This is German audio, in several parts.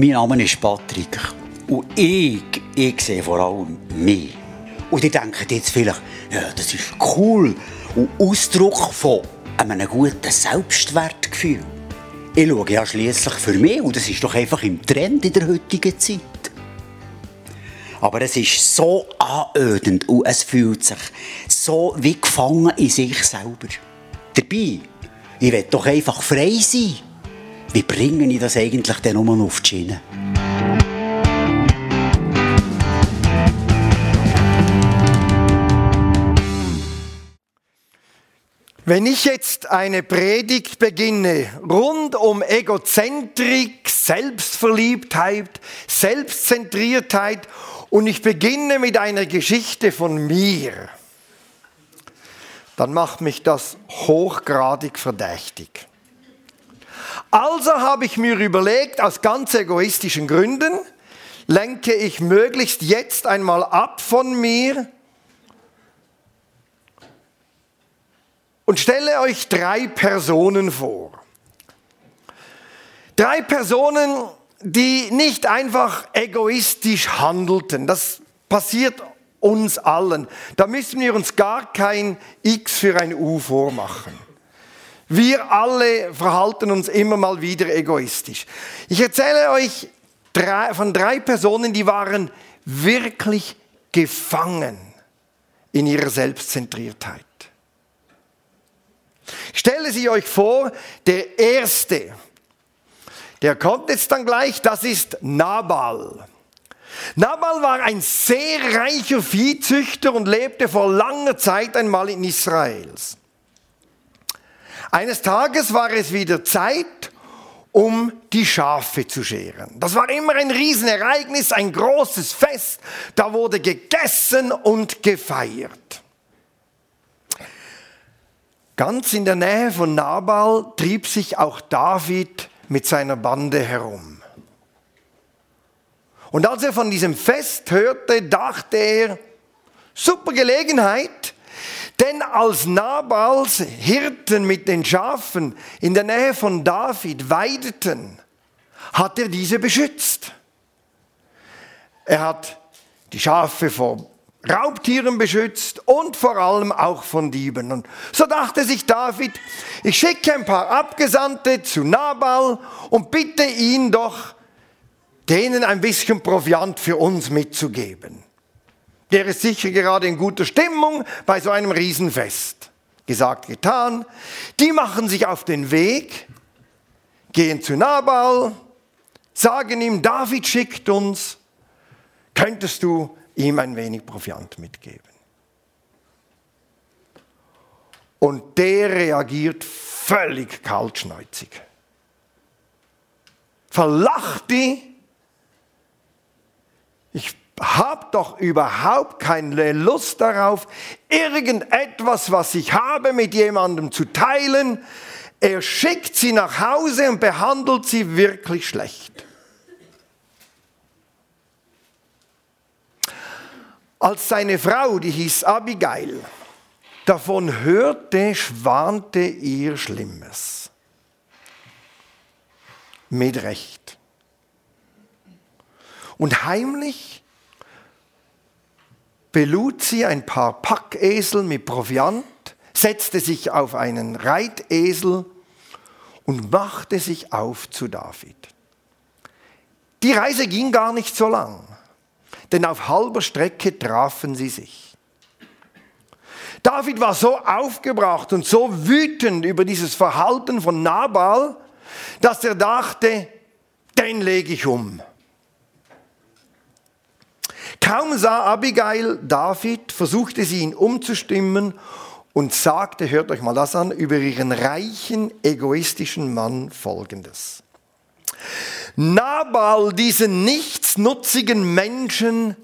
Mein Name ist Patrick. Und ich, ich sehe vor allem mich. Und die denken jetzt vielleicht, ja, das ist cool und Ausdruck von einem guten Selbstwertgefühl. Ich schaue ja schliesslich für mich und das ist doch einfach im Trend in der heutigen Zeit. Aber es ist so anödend und es fühlt sich so wie gefangen in sich selber. Dabei, ich will doch einfach frei sein. Wie bringe ich das eigentlich denn nur auf die Schiene? Wenn ich jetzt eine Predigt beginne rund um Egozentrik, Selbstverliebtheit, Selbstzentriertheit und ich beginne mit einer Geschichte von mir, dann macht mich das hochgradig verdächtig. Also habe ich mir überlegt, aus ganz egoistischen Gründen lenke ich möglichst jetzt einmal ab von mir und stelle euch drei Personen vor. Drei Personen, die nicht einfach egoistisch handelten. Das passiert uns allen. Da müssen wir uns gar kein X für ein U vormachen. Wir alle verhalten uns immer mal wieder egoistisch. Ich erzähle euch drei, von drei Personen, die waren wirklich gefangen in ihrer Selbstzentriertheit. Stelle Sie euch vor, der Erste, der kommt jetzt dann gleich, das ist Nabal. Nabal war ein sehr reicher Viehzüchter und lebte vor langer Zeit einmal in Israels. Eines Tages war es wieder Zeit, um die Schafe zu scheren. Das war immer ein Riesenereignis, ein großes Fest. Da wurde gegessen und gefeiert. Ganz in der Nähe von Nabal trieb sich auch David mit seiner Bande herum. Und als er von diesem Fest hörte, dachte er, super Gelegenheit, denn als Nabals Hirten mit den Schafen in der Nähe von David weideten, hat er diese beschützt. Er hat die Schafe vor Raubtieren beschützt und vor allem auch von Dieben. Und so dachte sich David, ich schicke ein paar Abgesandte zu Nabal und bitte ihn doch, denen ein bisschen Proviant für uns mitzugeben. Der ist sicher gerade in guter Stimmung bei so einem Riesenfest. Gesagt, getan. Die machen sich auf den Weg, gehen zu Nabal, sagen ihm, David schickt uns, könntest du ihm ein wenig Proviant mitgeben. Und der reagiert völlig kaltschneuzig. Verlacht die. Ich habe doch überhaupt keine Lust darauf, irgendetwas, was ich habe, mit jemandem zu teilen. Er schickt sie nach Hause und behandelt sie wirklich schlecht. Als seine Frau, die hieß Abigail, davon hörte, schwante ihr Schlimmes. Mit Recht. Und heimlich belud sie ein paar Packesel mit Proviant, setzte sich auf einen Reitesel und machte sich auf zu David. Die Reise ging gar nicht so lang denn auf halber Strecke trafen sie sich. David war so aufgebracht und so wütend über dieses Verhalten von Nabal, dass er dachte, den lege ich um. Kaum sah Abigail David, versuchte sie ihn umzustimmen und sagte, hört euch mal das an, über ihren reichen, egoistischen Mann folgendes. Nabal, diesen nichtsnutzigen Menschen,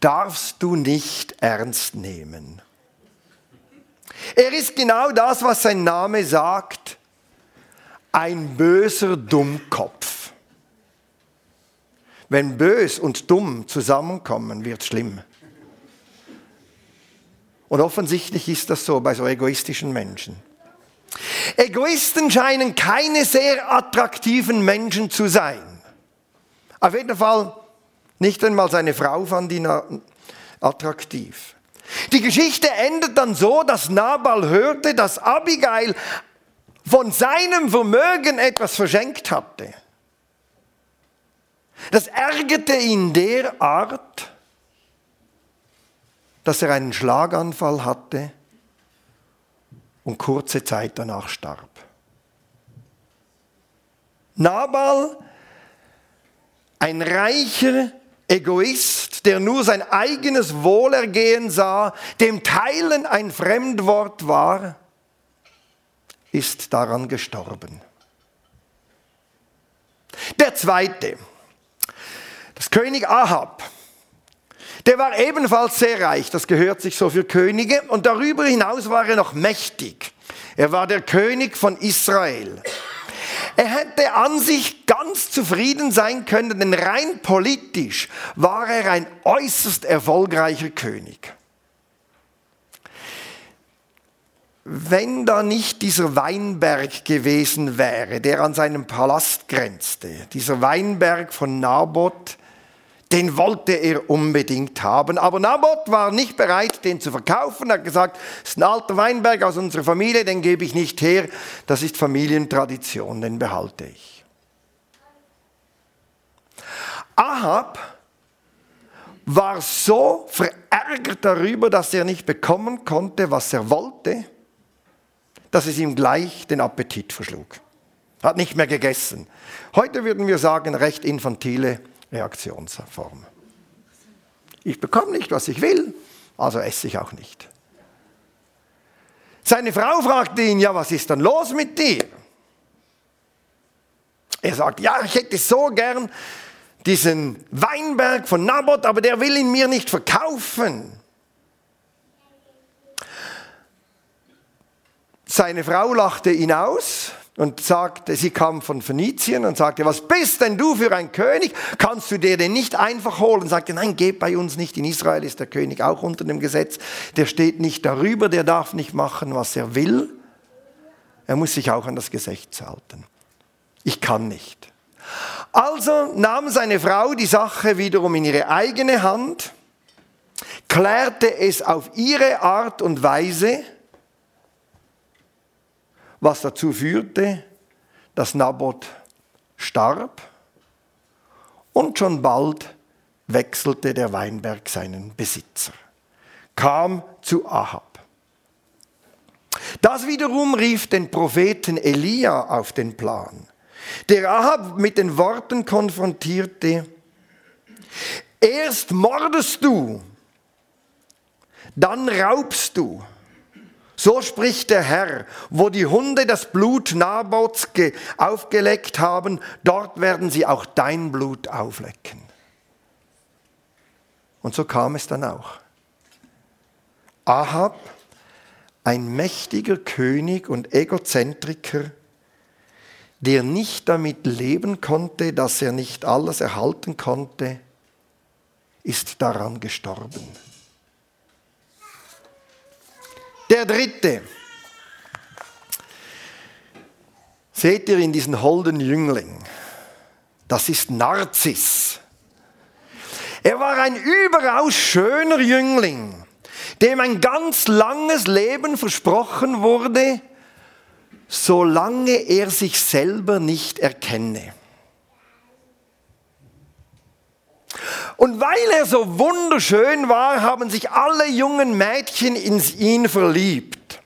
darfst du nicht ernst nehmen. Er ist genau das, was sein Name sagt, ein böser Dummkopf. Wenn bös und dumm zusammenkommen, wird schlimm. Und offensichtlich ist das so bei so egoistischen Menschen. Egoisten scheinen keine sehr attraktiven Menschen zu sein. Auf jeden Fall nicht einmal seine Frau fand ihn attraktiv. Die Geschichte endet dann so, dass Nabal hörte, dass Abigail von seinem Vermögen etwas verschenkt hatte. Das ärgerte ihn derart, dass er einen Schlaganfall hatte und kurze Zeit danach starb. Nabal, ein reicher Egoist, der nur sein eigenes Wohlergehen sah, dem Teilen ein Fremdwort war, ist daran gestorben. Der zweite, das König Ahab, der war ebenfalls sehr reich, das gehört sich so für Könige, und darüber hinaus war er noch mächtig. Er war der König von Israel. Er hätte an sich ganz zufrieden sein können, denn rein politisch war er ein äußerst erfolgreicher König. Wenn da nicht dieser Weinberg gewesen wäre, der an seinem Palast grenzte, dieser Weinberg von Naboth, den wollte er unbedingt haben. Aber Naboth war nicht bereit, den zu verkaufen. Er hat gesagt, es ist ein alter Weinberg aus unserer Familie, den gebe ich nicht her. Das ist Familientradition, den behalte ich. Ahab war so verärgert darüber, dass er nicht bekommen konnte, was er wollte, dass es ihm gleich den Appetit verschlug. Hat nicht mehr gegessen. Heute würden wir sagen, recht infantile Reaktionsform. Ich bekomme nicht, was ich will, also esse ich auch nicht. Seine Frau fragte ihn, ja, was ist dann los mit dir? Er sagt, ja, ich hätte so gern diesen Weinberg von Naboth, aber der will ihn mir nicht verkaufen. Seine Frau lachte ihn aus und sagte, sie kam von Phönizien und sagte, was bist denn du für ein König? Kannst du dir den nicht einfach holen? Sagte, nein, geht bei uns nicht. In Israel ist der König auch unter dem Gesetz. Der steht nicht darüber, der darf nicht machen, was er will. Er muss sich auch an das Gesetz halten. Ich kann nicht. Also nahm seine Frau die Sache wiederum in ihre eigene Hand, klärte es auf ihre Art und Weise, was dazu führte, dass Naboth starb und schon bald wechselte der Weinberg seinen Besitzer, kam zu Ahab. Das wiederum rief den Propheten Elia auf den Plan, der Ahab mit den Worten konfrontierte, erst mordest du, dann raubst du, so spricht der Herr, wo die Hunde das Blut Nabots aufgeleckt haben, dort werden sie auch dein Blut auflecken. Und so kam es dann auch. Ahab, ein mächtiger König und Egozentriker, der nicht damit leben konnte, dass er nicht alles erhalten konnte, ist daran gestorben. Der dritte. Seht ihr in diesen holden Jüngling? Das ist Narzis. Er war ein überaus schöner Jüngling, dem ein ganz langes Leben versprochen wurde, solange er sich selber nicht erkenne. Und weil er so wunderschön war, haben sich alle jungen Mädchen in ihn verliebt.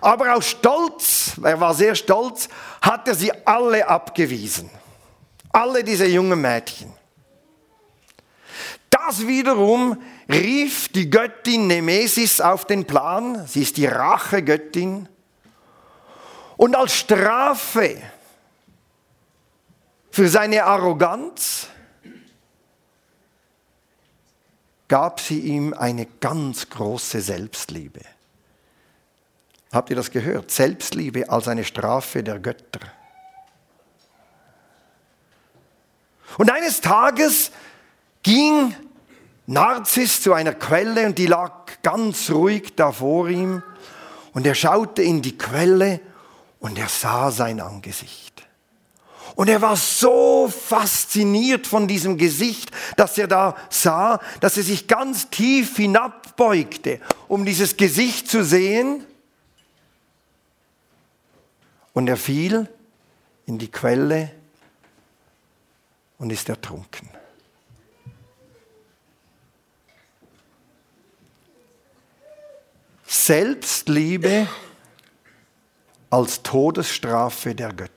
Aber aus Stolz, er war sehr stolz, hat er sie alle abgewiesen. Alle diese jungen Mädchen. Das wiederum rief die Göttin Nemesis auf den Plan. Sie ist die Rachegöttin. Und als Strafe für seine Arroganz gab sie ihm eine ganz große Selbstliebe. Habt ihr das gehört? Selbstliebe als eine Strafe der Götter. Und eines Tages ging Narzis zu einer Quelle und die lag ganz ruhig da vor ihm. Und er schaute in die Quelle und er sah sein Angesicht. Und er war so fasziniert von diesem Gesicht, dass er da sah, dass er sich ganz tief hinabbeugte, um dieses Gesicht zu sehen. Und er fiel in die Quelle und ist ertrunken. Selbstliebe als Todesstrafe der Götter.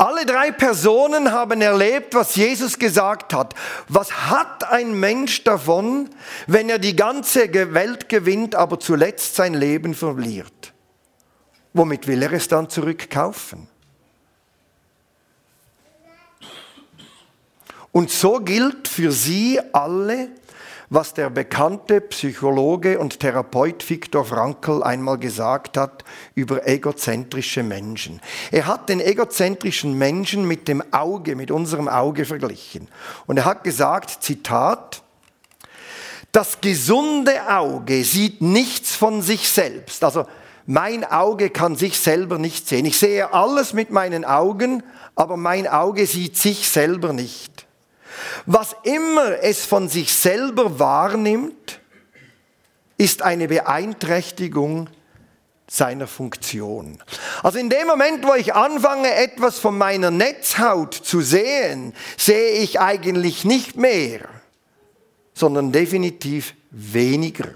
Alle drei Personen haben erlebt, was Jesus gesagt hat. Was hat ein Mensch davon, wenn er die ganze Welt gewinnt, aber zuletzt sein Leben verliert? Womit will er es dann zurückkaufen? Und so gilt für sie alle, was der bekannte Psychologe und Therapeut Viktor Frankl einmal gesagt hat über egozentrische Menschen. Er hat den egozentrischen Menschen mit dem Auge, mit unserem Auge verglichen. Und er hat gesagt, Zitat, das gesunde Auge sieht nichts von sich selbst. Also mein Auge kann sich selber nicht sehen. Ich sehe alles mit meinen Augen, aber mein Auge sieht sich selber nicht. Was immer es von sich selber wahrnimmt, ist eine Beeinträchtigung seiner Funktion. Also in dem Moment, wo ich anfange, etwas von meiner Netzhaut zu sehen, sehe ich eigentlich nicht mehr, sondern definitiv weniger.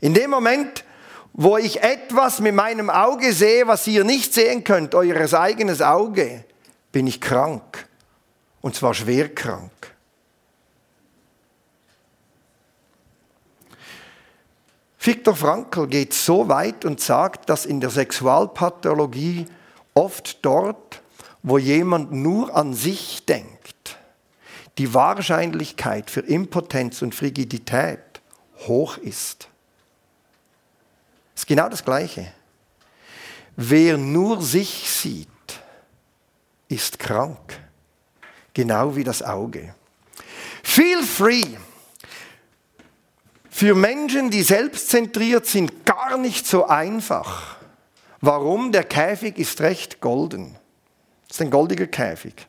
In dem Moment, wo ich etwas mit meinem Auge sehe, was ihr nicht sehen könnt, eures eigenes Auge, bin ich krank. Und zwar schwer krank. Viktor Frankl geht so weit und sagt, dass in der Sexualpathologie oft dort, wo jemand nur an sich denkt, die Wahrscheinlichkeit für Impotenz und Frigidität hoch ist. Es ist genau das Gleiche. Wer nur sich sieht, ist krank genau wie das Auge. Feel free. Für Menschen, die selbstzentriert sind, gar nicht so einfach. Warum? Der Käfig ist recht golden. Das ist ein goldiger Käfig.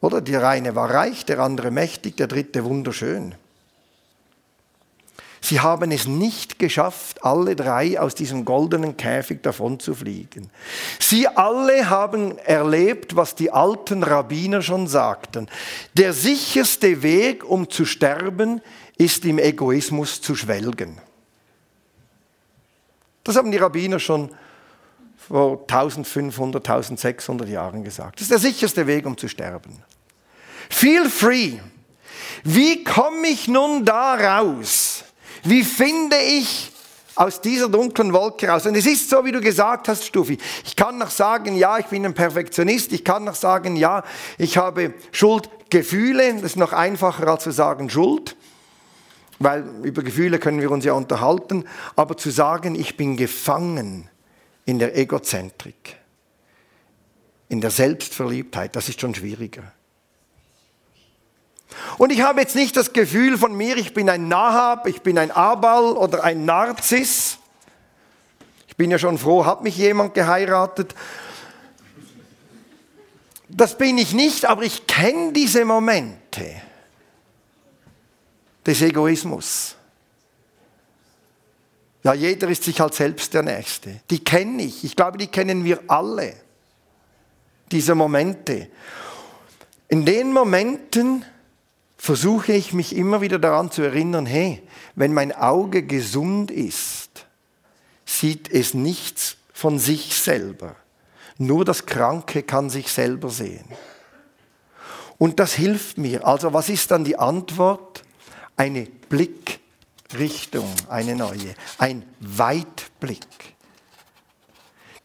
Oder der eine war reich, der andere mächtig, der dritte wunderschön. Sie haben es nicht geschafft, alle drei aus diesem goldenen Käfig davon zu fliegen. Sie alle haben erlebt, was die alten Rabbiner schon sagten. Der sicherste Weg, um zu sterben, ist im Egoismus zu schwelgen. Das haben die Rabbiner schon vor 1500, 1600 Jahren gesagt. Das ist der sicherste Weg, um zu sterben. Feel free. Wie komme ich nun da raus? Wie finde ich aus dieser dunklen Wolke raus? Und es ist so, wie du gesagt hast, Stufi. Ich kann noch sagen, ja, ich bin ein Perfektionist. Ich kann noch sagen, ja, ich habe Schuldgefühle. Das ist noch einfacher als zu sagen Schuld. Weil über Gefühle können wir uns ja unterhalten. Aber zu sagen, ich bin gefangen in der Egozentrik, in der Selbstverliebtheit, das ist schon schwieriger. Und ich habe jetzt nicht das Gefühl von mir, ich bin ein Nahab, ich bin ein Abal oder ein Narzis. Ich bin ja schon froh, hat mich jemand geheiratet. Das bin ich nicht, aber ich kenne diese Momente des Egoismus. Ja, jeder ist sich halt selbst der Nächste. Die kenne ich. Ich glaube, die kennen wir alle. Diese Momente. In den Momenten, versuche ich mich immer wieder daran zu erinnern, hey, wenn mein Auge gesund ist, sieht es nichts von sich selber. Nur das Kranke kann sich selber sehen. Und das hilft mir. Also was ist dann die Antwort? Eine Blickrichtung, eine neue, ein Weitblick.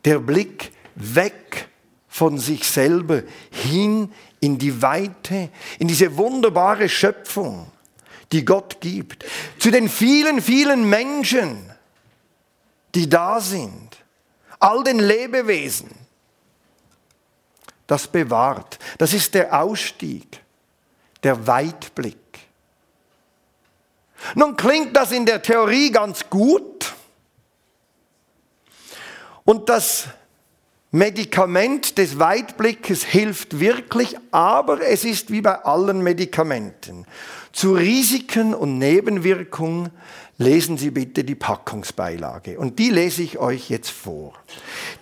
Der Blick weg von sich selber hin in die Weite, in diese wunderbare Schöpfung, die Gott gibt, zu den vielen, vielen Menschen, die da sind, all den Lebewesen. Das bewahrt. Das ist der Ausstieg, der Weitblick. Nun klingt das in der Theorie ganz gut. Und das Medikament des Weitblickes hilft wirklich, aber es ist wie bei allen Medikamenten. Zu Risiken und Nebenwirkungen lesen Sie bitte die Packungsbeilage. Und die lese ich euch jetzt vor.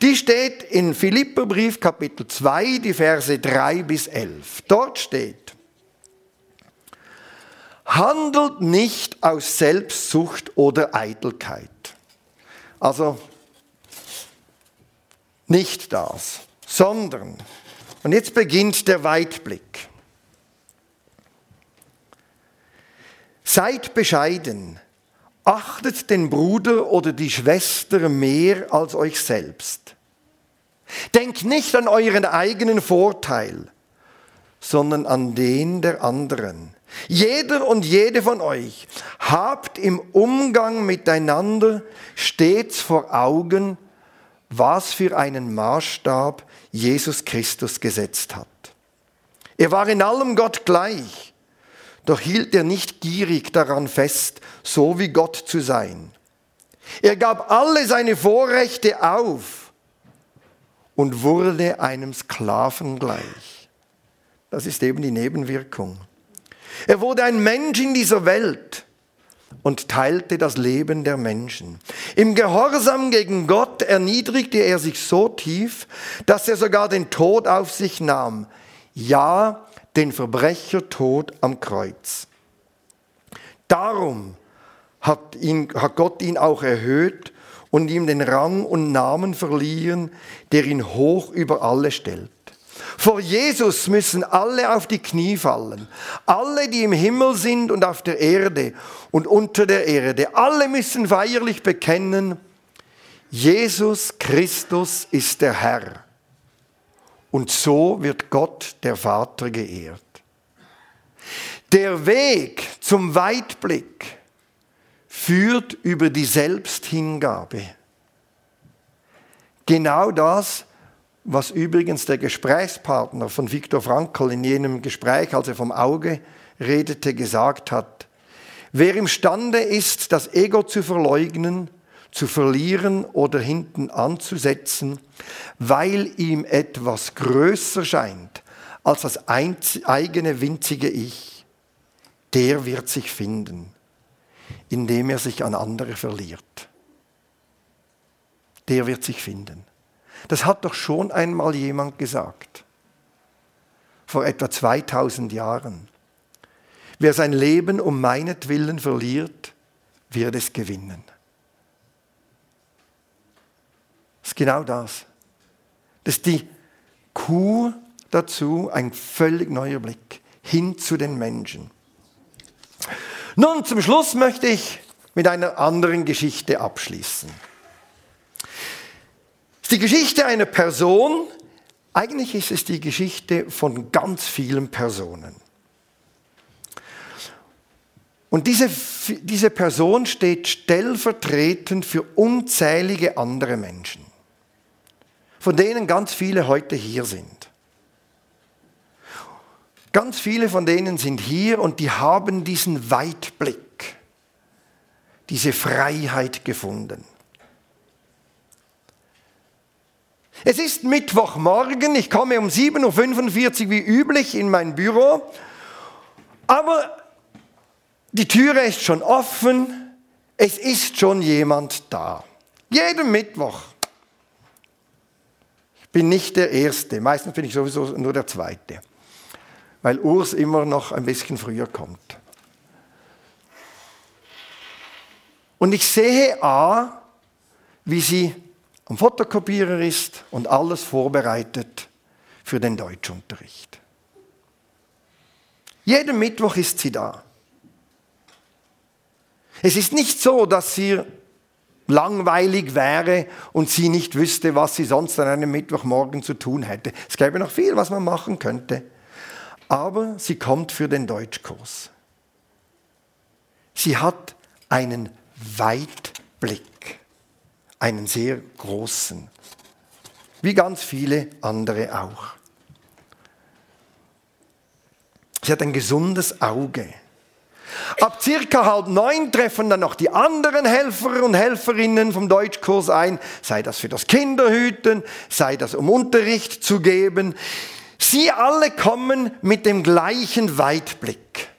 Die steht in Philipperbrief Kapitel 2, die Verse 3 bis 11. Dort steht, handelt nicht aus Selbstsucht oder Eitelkeit. Also nicht das, sondern, und jetzt beginnt der Weitblick. Seid bescheiden, achtet den Bruder oder die Schwester mehr als euch selbst. Denkt nicht an euren eigenen Vorteil, sondern an den der anderen. Jeder und jede von euch habt im Umgang miteinander stets vor Augen, was für einen Maßstab Jesus Christus gesetzt hat. Er war in allem Gott gleich doch hielt er nicht gierig daran fest, so wie Gott zu sein. Er gab alle seine Vorrechte auf und wurde einem Sklaven gleich. Das ist eben die Nebenwirkung. Er wurde ein Mensch in dieser Welt und teilte das Leben der Menschen. Im Gehorsam gegen Gott erniedrigte er sich so tief, dass er sogar den Tod auf sich nahm. Ja, den Verbrechertod am Kreuz. Darum hat, ihn, hat Gott ihn auch erhöht und ihm den Rang und Namen verliehen, der ihn hoch über alle stellt. Vor Jesus müssen alle auf die Knie fallen, alle, die im Himmel sind und auf der Erde und unter der Erde, alle müssen feierlich bekennen, Jesus Christus ist der Herr. Und so wird Gott, der Vater, geehrt. Der Weg zum Weitblick führt über die Selbsthingabe. Genau das, was übrigens der Gesprächspartner von Viktor Frankl in jenem Gespräch, als er vom Auge redete, gesagt hat. Wer imstande ist, das Ego zu verleugnen, zu verlieren oder hinten anzusetzen, weil ihm etwas größer scheint als das eigene winzige Ich, der wird sich finden, indem er sich an andere verliert. Der wird sich finden. Das hat doch schon einmal jemand gesagt, vor etwa 2000 Jahren. Wer sein Leben um meinetwillen verliert, wird es gewinnen. Das ist genau das. Das ist die Kur dazu, ein völlig neuer Blick hin zu den Menschen. Nun, zum Schluss möchte ich mit einer anderen Geschichte abschließen. Ist die Geschichte einer Person, eigentlich ist es die Geschichte von ganz vielen Personen. Und diese, diese Person steht stellvertretend für unzählige andere Menschen von denen ganz viele heute hier sind. Ganz viele von denen sind hier und die haben diesen Weitblick, diese Freiheit gefunden. Es ist Mittwochmorgen, ich komme um 7.45 Uhr wie üblich in mein Büro, aber die Türe ist schon offen, es ist schon jemand da. Jeden Mittwoch bin nicht der Erste. Meistens bin ich sowieso nur der Zweite. Weil Urs immer noch ein bisschen früher kommt. Und ich sehe A, wie sie am Fotokopierer ist und alles vorbereitet für den Deutschunterricht. Jeden Mittwoch ist sie da. Es ist nicht so, dass sie langweilig wäre und sie nicht wüsste, was sie sonst an einem Mittwochmorgen zu tun hätte. Es gäbe noch viel, was man machen könnte. Aber sie kommt für den Deutschkurs. Sie hat einen Weitblick, einen sehr großen, wie ganz viele andere auch. Sie hat ein gesundes Auge. Ab circa halb neun treffen dann noch die anderen Helfer und Helferinnen vom Deutschkurs ein, sei das für das Kinderhüten, sei das um Unterricht zu geben. Sie alle kommen mit dem gleichen Weitblick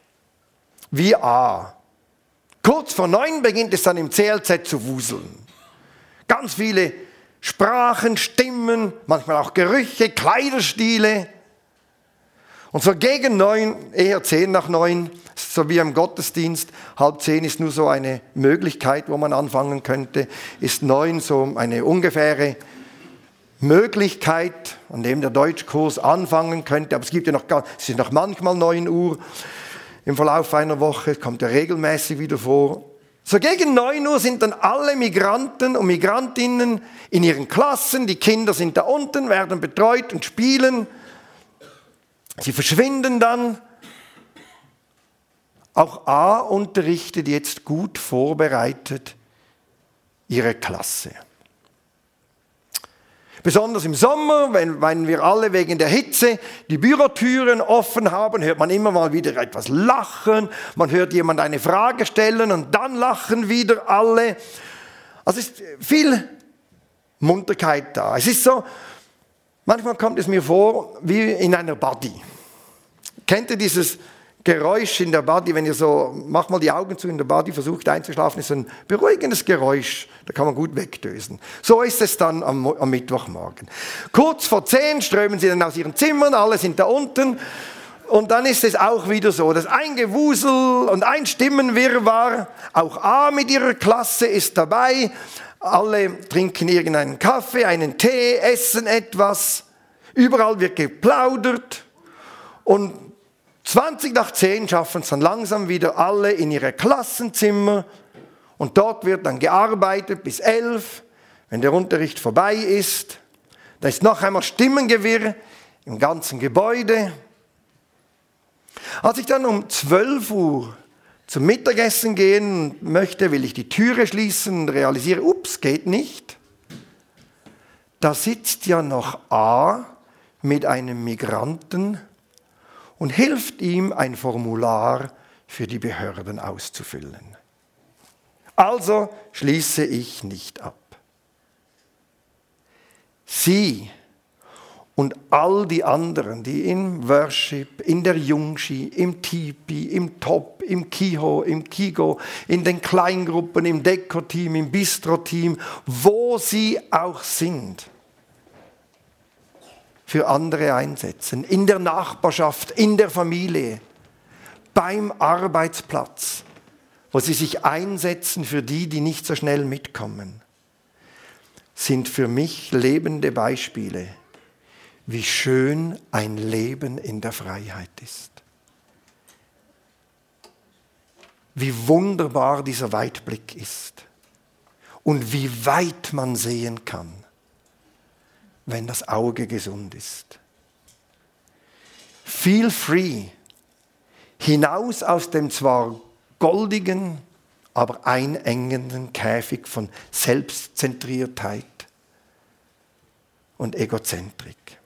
wie A. Kurz vor neun beginnt es dann im CLZ zu wuseln. Ganz viele Sprachen, Stimmen, manchmal auch Gerüche, Kleiderstile. Und so gegen neun, eher zehn nach neun, so wie im Gottesdienst, halb zehn ist nur so eine Möglichkeit, wo man anfangen könnte, ist neun so eine ungefähre Möglichkeit, an dem der Deutschkurs anfangen könnte. Aber es gibt ja noch, es ist noch manchmal neun Uhr im Verlauf einer Woche, kommt ja regelmäßig wieder vor. So gegen neun Uhr sind dann alle Migranten und Migrantinnen in ihren Klassen, die Kinder sind da unten, werden betreut und spielen. Sie verschwinden dann. Auch A unterrichtet jetzt gut vorbereitet ihre Klasse. Besonders im Sommer, wenn, wenn wir alle wegen der Hitze die Bürotüren offen haben, hört man immer mal wieder etwas lachen. Man hört jemand eine Frage stellen und dann lachen wieder alle. Also es ist viel Munterkeit da. Es ist so, manchmal kommt es mir vor wie in einer Body. Kennt ihr dieses Geräusch in der Body, wenn ihr so, macht mal die Augen zu in der Body, versucht einzuschlafen, ist ein beruhigendes Geräusch, da kann man gut wegdösen. So ist es dann am, am Mittwochmorgen. Kurz vor zehn strömen sie dann aus ihren Zimmern, alle sind da unten. Und dann ist es auch wieder so, dass ein Gewusel und ein Stimmenwirrwarr, auch A mit ihrer Klasse ist dabei, alle trinken irgendeinen Kaffee, einen Tee, essen etwas, überall wird geplaudert. Und 20 nach 10 schaffen es dann langsam wieder alle in ihre Klassenzimmer und dort wird dann gearbeitet bis 11, wenn der Unterricht vorbei ist. Da ist noch einmal Stimmengewirr im ganzen Gebäude. Als ich dann um 12 Uhr zum Mittagessen gehen möchte, will ich die Türe schließen und realisiere, ups, geht nicht. Da sitzt ja noch A mit einem Migranten und hilft ihm, ein Formular für die Behörden auszufüllen. Also schließe ich nicht ab. Sie und all die anderen, die im Worship, in der Jungshi, im Tipi, im Top, im Kiho, im Kigo, in den Kleingruppen, im Deko-Team, im Bistro-Team, wo sie auch sind, für andere einsetzen, in der Nachbarschaft, in der Familie, beim Arbeitsplatz, wo sie sich einsetzen für die, die nicht so schnell mitkommen, sind für mich lebende Beispiele, wie schön ein Leben in der Freiheit ist. Wie wunderbar dieser Weitblick ist und wie weit man sehen kann wenn das Auge gesund ist. Feel free, hinaus aus dem zwar goldigen, aber einengenden Käfig von Selbstzentriertheit und Egozentrik.